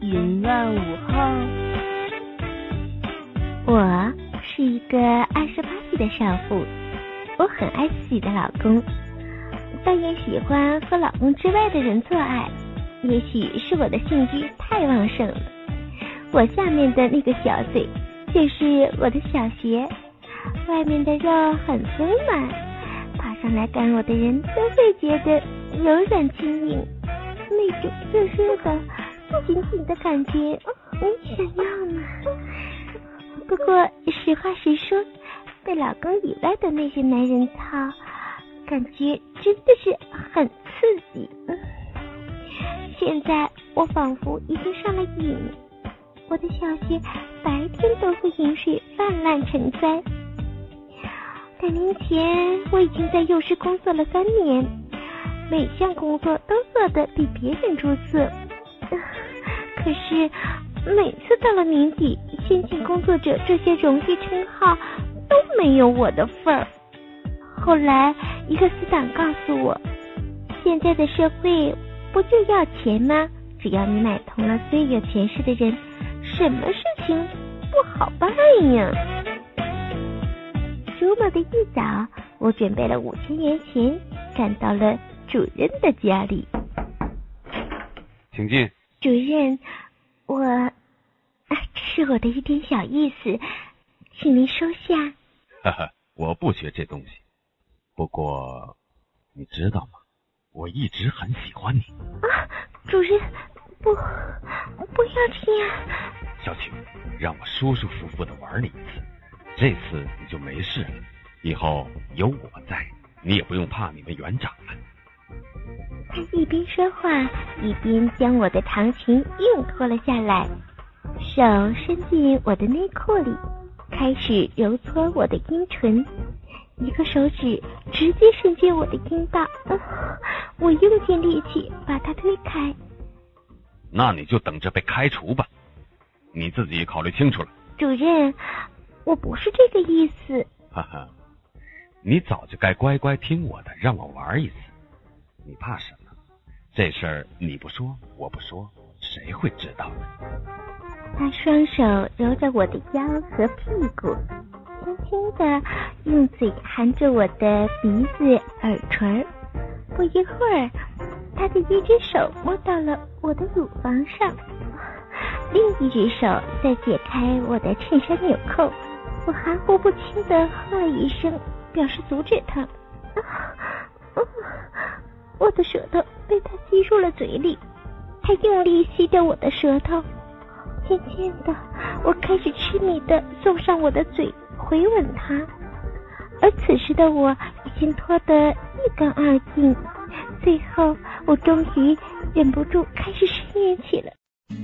淫乱午后，我是一个二十八岁的少妇，我很爱自己的老公，但也喜欢和老公之外的人做爱。也许是我的性欲太旺盛了，我下面的那个小嘴就是我的小穴，外面的肉很丰满，爬上来干我的人都会觉得柔软轻盈。那种热热的、紧紧的感觉，你想要呢？不过实话实说，被老公以外的那些男人操，感觉真的是很刺激。现在我仿佛已经上了瘾，我的小穴白天都会饮水泛滥成灾。两年前我已经在幼师工作了三年。每项工作都做得比别人出色，可是每次到了年底，先进工作者这些荣誉称号都没有我的份儿。后来一个死党告诉我，现在的社会不就要钱吗？只要你买通了最有权势的人，什么事情不好办呀？周末的一早，我准备了五千元钱，赶到了。主任的家里，请进。主任，我，这是我的一点小意思，请您收下。哈哈，我不学这东西。不过，你知道吗？我一直很喜欢你。啊，主任，不，不要这样。小青，让我舒舒服服的玩你一次，这次你就没事了。以后有我在，你也不用怕你们园长了。他一边说话，一边将我的长裙硬脱了下来，手伸进我的内裤里，开始揉搓我的阴唇，一个手指直接伸进我的阴道，我用尽力气把他推开。那你就等着被开除吧，你自己考虑清楚了。主任，我不是这个意思。哈哈，你早就该乖乖听我的，让我玩一次。你怕什么？这事儿你不说，我不说，谁会知道呢？他双手揉着我的腰和屁股，轻轻的用嘴含着我的鼻子、耳垂。不一会儿，他的一只手摸到了我的乳房上，另一只手在解开我的衬衫纽扣。我含糊不清的喝了一声，表示阻止他。我的舌头被他吸入了嘴里，他用力吸掉我的舌头，渐渐的，我开始痴迷的送上我的嘴回吻他，而此时的我已经脱得一干二净，最后我终于忍不住开始呻吟起了。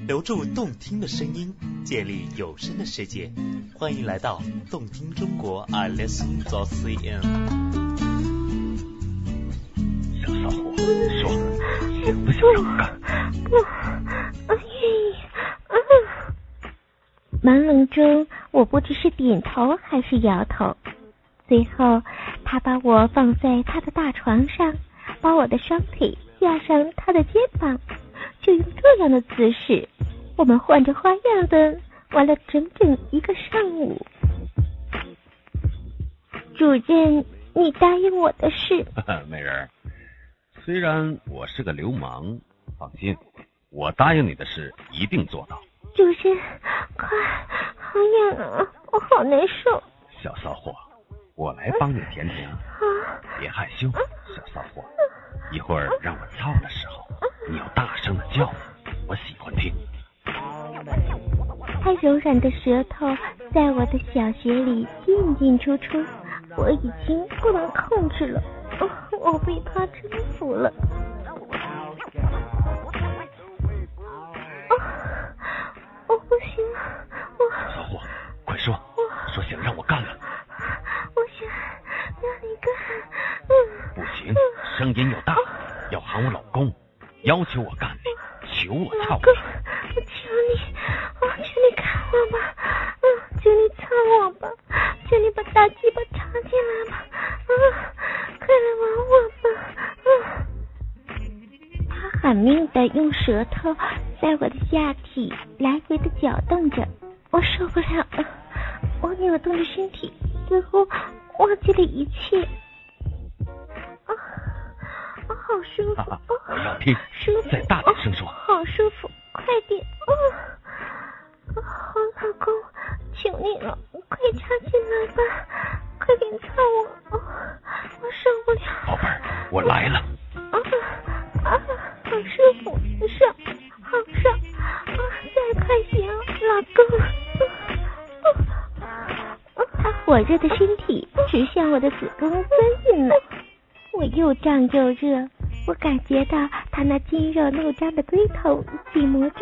留住动听的声音，建立有声的世界，欢迎来到动听中国，I listen to CN。说，不想让干？不，我愿意。朦胧中，我不知是点头还是摇头。最后，他把我放在他的大床上，把我的双腿压上他的肩膀，就用这样的姿势，我们换着花样的玩了整整一个上午。主任，你答应我的事。美人。虽然我是个流氓，放心，我答应你的事一定做到。主任，快，好痒啊，我好难受。小骚货，我来帮你舔舔。啊，别害羞，小骚货，一会儿让我操的时候，你要大声的叫，我喜欢听。他柔软的舌头在我的小穴里进进出出，我已经不能控制了。我被他征服了。啊我不行，我。小虎，快说，说想让我干了。我想让你干。嗯。不行，声音要大，要喊我老公，要求我干。求我操。我求你，我求你干我吧。嗯，求你操我吧。狠命的用舌头在我的下体来回的搅动着，我受不了了，我扭动着身体，似乎忘记了一切。啊，好舒服，我要听，再大点声说，好舒服。快点！啊，好老公，求你了，快插进来吧，快点操我，我受不了。宝贝儿，我来了。火热的身体直向我的子宫钻进来，我又胀又热。我感觉到他那筋肉怒张的龟头紧磨着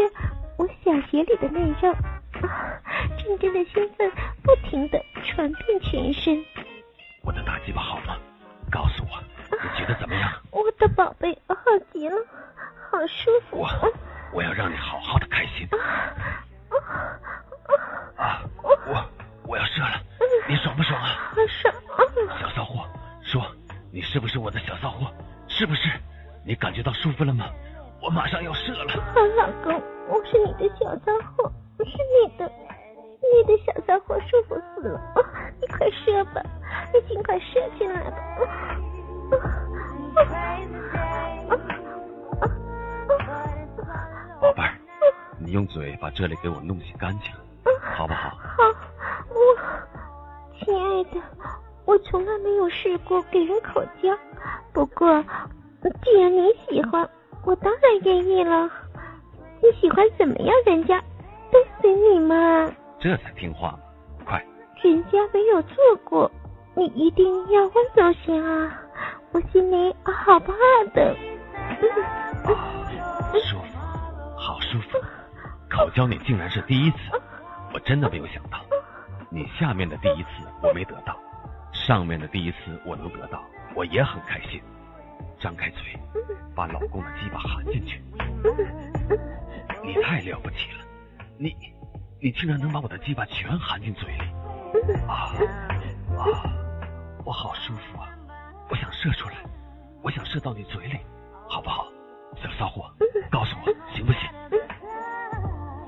我小穴里的内肉，啊，阵阵的兴奋不停的传遍全身。我的大鸡巴好吗？告诉我，你觉得怎么样？我的宝贝，好极了，好舒服。我我要让你好好的开心。啊，舒服了吗？我马上要射了。好老公，我是你的小骚货，是你的，你的小骚货舒服死了。你快射吧，你尽快射进来吧。宝贝儿，你用嘴把这里给我弄洗干净，好不好？好，我亲爱的，我从来没有试过给人口交，不过。既然你喜欢，我当然愿意了。你喜欢怎么样？人家都随你嘛。这才听话，快！人家没有做过，你一定要温柔些啊！我心里好怕的。舒服，好舒服。口交你竟然是第一次，我真的没有想到。你下面的第一次我没得到，上面的第一次我能得到，我也很开心。张开嘴，把老公的鸡巴含进去。你太了不起了，你你竟然能把我的鸡巴全含进嘴里。啊啊，我好舒服啊！我想射出来，我想射到你嘴里，好不好？小骚货，告诉我行不行？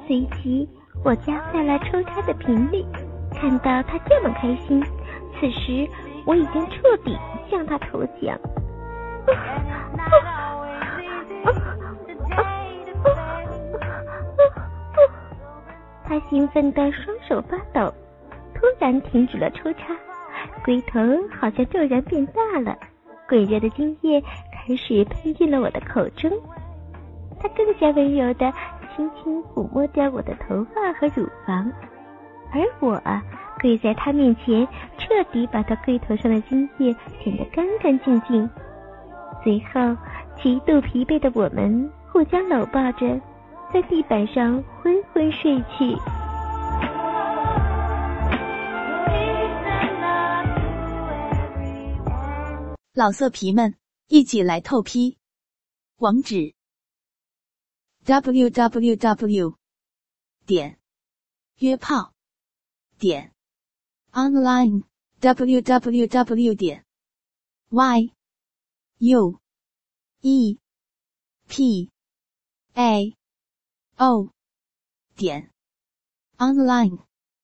随即我加快了抽插的频率，看到他这么开心，此时我已经彻底向他投降。他兴奋的双手发抖，突然停止了抽插，龟头好像骤然变大了，滚热的精液开始喷进了我的口中。他更加温柔的轻轻抚摸着我的头发和乳房，而我跪在他面前，彻底把他龟头上的精液舔得干干净净。随后，极度疲惫的我们互相搂抱着，在地板上昏昏睡去。老色皮们，一起来透批！网址：w w w. 点约炮点 online w w w. 点 y。U E. P. A. O. 点。Online。